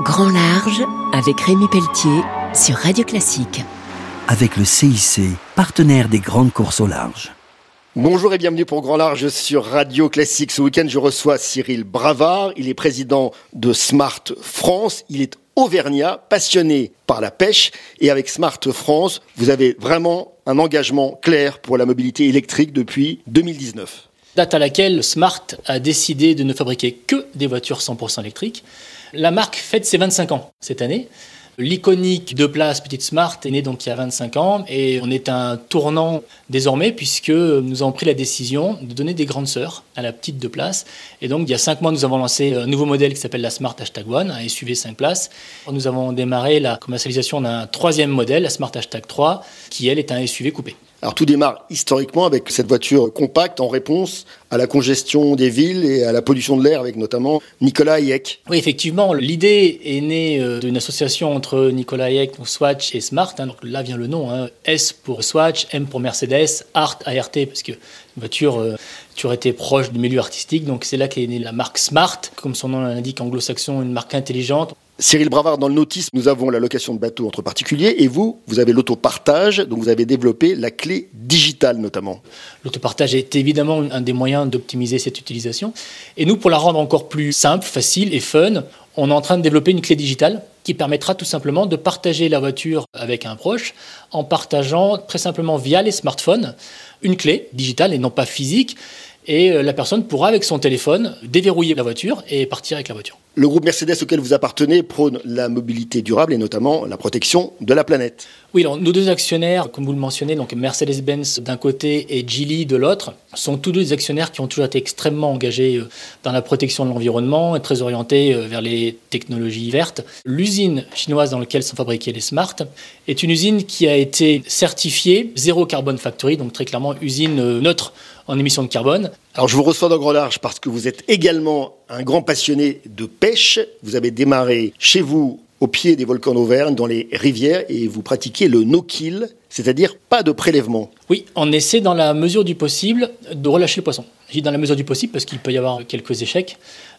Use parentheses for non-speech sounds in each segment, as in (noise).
Grand Large avec Rémi Pelletier sur Radio Classique. Avec le CIC, partenaire des grandes courses au large. Bonjour et bienvenue pour Grand Large sur Radio Classique. Ce week-end, je reçois Cyril Bravard. Il est président de Smart France. Il est auvergnat, passionné par la pêche. Et avec Smart France, vous avez vraiment un engagement clair pour la mobilité électrique depuis 2019. Date à laquelle Smart a décidé de ne fabriquer que des voitures 100% électriques. La marque fête ses 25 ans cette année. L'iconique de place Petite Smart est née donc il y a 25 ans et on est un tournant désormais puisque nous avons pris la décision de donner des grandes sœurs à la petite de place. Et donc il y a 5 mois, nous avons lancé un nouveau modèle qui s'appelle la Smart Hashtag One, un SUV 5 places. Nous avons démarré la commercialisation d'un troisième modèle, la Smart Hashtag 3, qui elle est un SUV coupé. Alors tout démarre historiquement avec cette voiture compacte en réponse à la congestion des villes et à la pollution de l'air avec notamment Nicolas Hayek. Oui, effectivement, l'idée est née euh, d'une association entre Nicolas Hayek, Swatch et Smart. Hein. donc là vient le nom, hein. S pour Swatch, M pour Mercedes, Art, ART, parce que une voiture euh, toujours été proche du milieu artistique. Donc c'est là qu'est née la marque Smart, comme son nom l'indique anglo-saxon, une marque intelligente. Cyril Bravard, dans le notice, nous avons la location de bateaux entre particuliers et vous, vous avez l'autopartage, donc vous avez développé la clé digitale notamment. L'autopartage est évidemment un des moyens d'optimiser cette utilisation. Et nous, pour la rendre encore plus simple, facile et fun, on est en train de développer une clé digitale qui permettra tout simplement de partager la voiture avec un proche en partageant très simplement via les smartphones une clé digitale et non pas physique et euh, la personne pourra avec son téléphone déverrouiller la voiture et partir avec la voiture. Le groupe Mercedes auquel vous appartenez prône la mobilité durable et notamment la protection de la planète. Oui, alors, nos deux actionnaires, comme vous le mentionnez, donc Mercedes-Benz d'un côté et Geely de l'autre, sont tous deux des actionnaires qui ont toujours été extrêmement engagés euh, dans la protection de l'environnement et très orientés euh, vers les technologies vertes. L'usine chinoise dans laquelle sont fabriqués les Smart est une usine qui a été certifiée zéro carbone factory, donc très clairement usine neutre en émissions de carbone. Alors je vous reçois dans Grand Large parce que vous êtes également un grand passionné de pêche. Vous avez démarré chez vous au pied des volcans d'Auvergne, dans les rivières, et vous pratiquez le no-kill, c'est-à-dire pas de prélèvement. Oui, on essaie dans la mesure du possible de relâcher le poisson. Je dis dans la mesure du possible parce qu'il peut y avoir quelques échecs,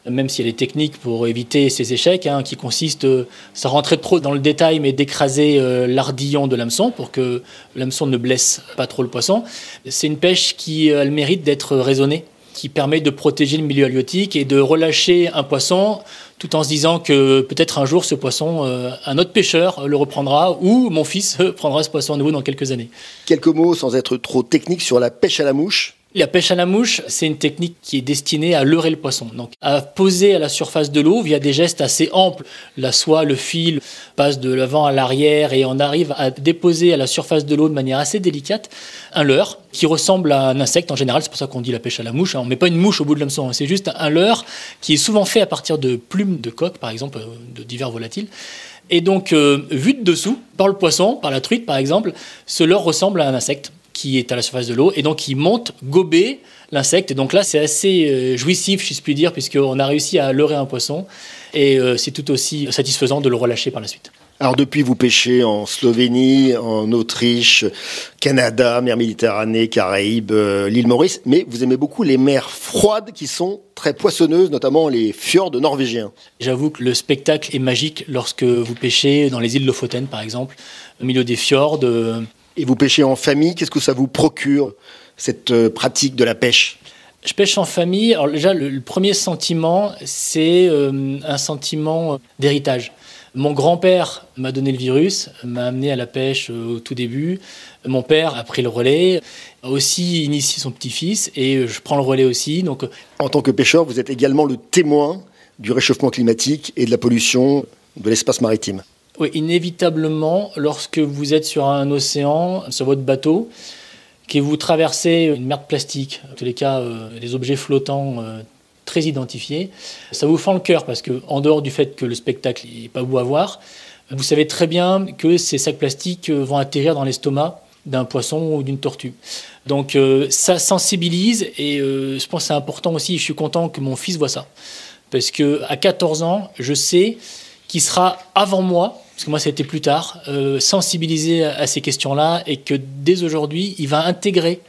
même s'il y a des techniques pour éviter ces échecs, hein, qui consistent, euh, sans rentrer trop dans le détail, mais d'écraser euh, l'ardillon de l'hameçon pour que l'hameçon ne blesse pas trop le poisson. C'est une pêche qui a le mérite d'être raisonnée qui permet de protéger le milieu halieutique et de relâcher un poisson tout en se disant que peut-être un jour ce poisson, euh, un autre pêcheur le reprendra ou mon fils (laughs) prendra ce poisson à nouveau dans quelques années. Quelques mots sans être trop technique sur la pêche à la mouche. La pêche à la mouche, c'est une technique qui est destinée à leurrer le poisson, donc à poser à la surface de l'eau via des gestes assez amples. La soie, le fil passe de l'avant à l'arrière et on arrive à déposer à la surface de l'eau de manière assez délicate un leurre qui ressemble à un insecte en général. C'est pour ça qu'on dit la pêche à la mouche. On met pas une mouche au bout de l'hameçon, hein. c'est juste un leurre qui est souvent fait à partir de plumes de coq, par exemple, euh, de divers volatiles. Et donc, euh, vu de dessous, par le poisson, par la truite par exemple, ce leurre ressemble à un insecte qui est à la surface de l'eau et donc il monte gober l'insecte. Donc là, c'est assez euh, jouissif, si je puis dire, puisqu'on a réussi à leurrer un poisson et euh, c'est tout aussi satisfaisant de le relâcher par la suite. Alors depuis, vous pêchez en Slovénie, en Autriche, Canada, mer Méditerranée, Caraïbes, euh, l'île Maurice, mais vous aimez beaucoup les mers froides qui sont très poissonneuses, notamment les fjords norvégiens. J'avoue que le spectacle est magique lorsque vous pêchez dans les îles Lofoten, par exemple, au milieu des fjords. Et vous pêchez en famille, qu'est-ce que ça vous procure, cette euh, pratique de la pêche? Je pêche en famille. Alors déjà, le, premier sentiment, c'est euh, un sentiment d'héritage. Mon grand-père m'a donné le virus, m'a amené à la pêche euh, au tout début. Mon père a pris le relais, a aussi initié son petit-fils et je prends le relais aussi. Donc, en tant que pêcheur, vous êtes également le témoin du réchauffement climatique et de la pollution de l'espace maritime. Oui, inévitablement, lorsque vous êtes sur un océan, sur votre bateau, que vous traversez une mer de plastique, en tous les cas euh, des objets flottants euh, très identifiés, ça vous fend le cœur parce que, en dehors du fait que le spectacle n'est pas beau à voir, vous savez très bien que ces sacs plastiques euh, vont atterrir dans l'estomac d'un poisson ou d'une tortue. Donc ça sensibilise et je pense que c'est important aussi, je suis content que mon fils voit ça. Parce que à 14 ans, je sais qu'il sera avant moi parce que moi ça a été plus tard, euh, sensibiliser à, ces questions-là et que dès aujourd'hui, il va intégrer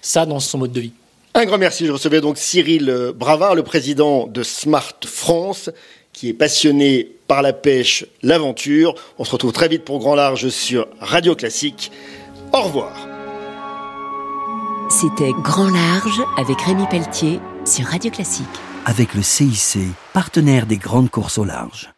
ça dans son mode de vie. Un grand merci. Je recevais donc Cyril Bravard, le président de Smart France, qui est passionné par la pêche, l'aventure. On se retrouve très vite pour Grand Large sur Radio Classique. Au revoir. C'était Grand Large avec Rémi Pelletier sur Radio Classique. Avec le CIC, partenaire des grandes courses au large.